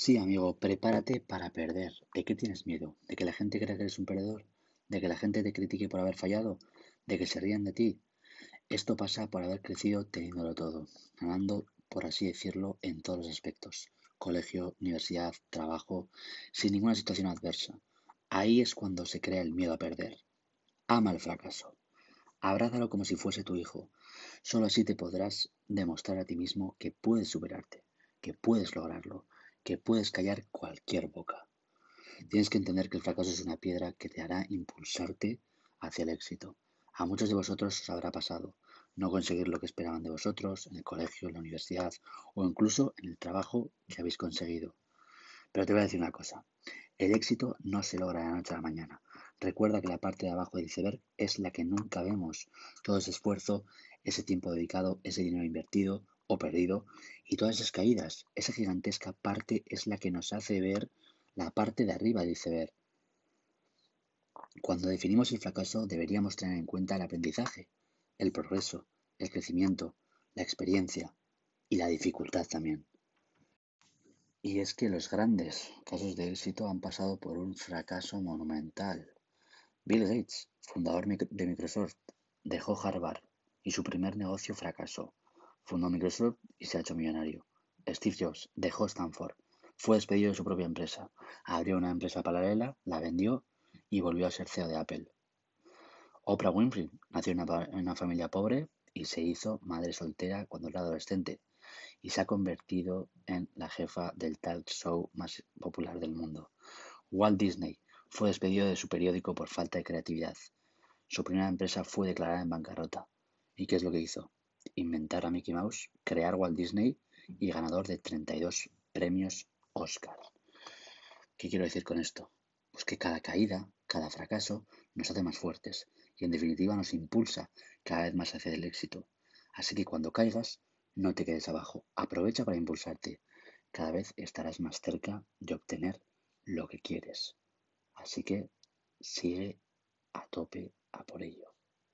Sí, amigo, prepárate para perder. ¿De qué tienes miedo? ¿De que la gente crea que eres un perdedor? ¿De que la gente te critique por haber fallado? ¿De que se rían de ti? Esto pasa por haber crecido teniéndolo todo, ganando, por así decirlo, en todos los aspectos. Colegio, universidad, trabajo, sin ninguna situación adversa. Ahí es cuando se crea el miedo a perder. Ama el fracaso. Abrázalo como si fuese tu hijo. Solo así te podrás demostrar a ti mismo que puedes superarte, que puedes lograrlo, que puedes callar cualquier boca. Tienes que entender que el fracaso es una piedra que te hará impulsarte hacia el éxito. A muchos de vosotros os habrá pasado no conseguir lo que esperaban de vosotros en el colegio, en la universidad o incluso en el trabajo que habéis conseguido. Pero te voy a decir una cosa, el éxito no se logra de la noche a la mañana. Recuerda que la parte de abajo del iceberg es la que nunca vemos. Todo ese esfuerzo, ese tiempo dedicado, ese dinero invertido o perdido, y todas esas caídas, esa gigantesca parte es la que nos hace ver la parte de arriba del iceberg. Cuando definimos el fracaso deberíamos tener en cuenta el aprendizaje, el progreso, el crecimiento, la experiencia y la dificultad también. Y es que los grandes casos de éxito han pasado por un fracaso monumental. Bill Gates, fundador de Microsoft, dejó Harvard y su primer negocio fracasó. Fundó Microsoft y se ha hecho millonario. Steve Jobs dejó Stanford, fue despedido de su propia empresa, abrió una empresa paralela, la vendió y volvió a ser CEO de Apple. Oprah Winfrey nació en una, familia pobre y se hizo madre soltera cuando era adolescente y se ha convertido en la jefa del talk show más popular del mundo. Walt Disney fue despedido de su periódico por falta de creatividad. Su primera empresa fue declarada en bancarrota. ¿Y qué es lo que hizo? Inventar a Mickey Mouse, crear Walt Disney y ganador de 32 premios Oscar. ¿Qué quiero decir con esto? Pues que cada caída, cada fracaso nos hace más fuertes y en definitiva nos impulsa cada vez más hacia el éxito. Así que cuando caigas, no te quedes abajo, aprovecha para impulsarte. Cada vez estarás más cerca de obtener lo que quieres. Así que sigue a tope a por ello.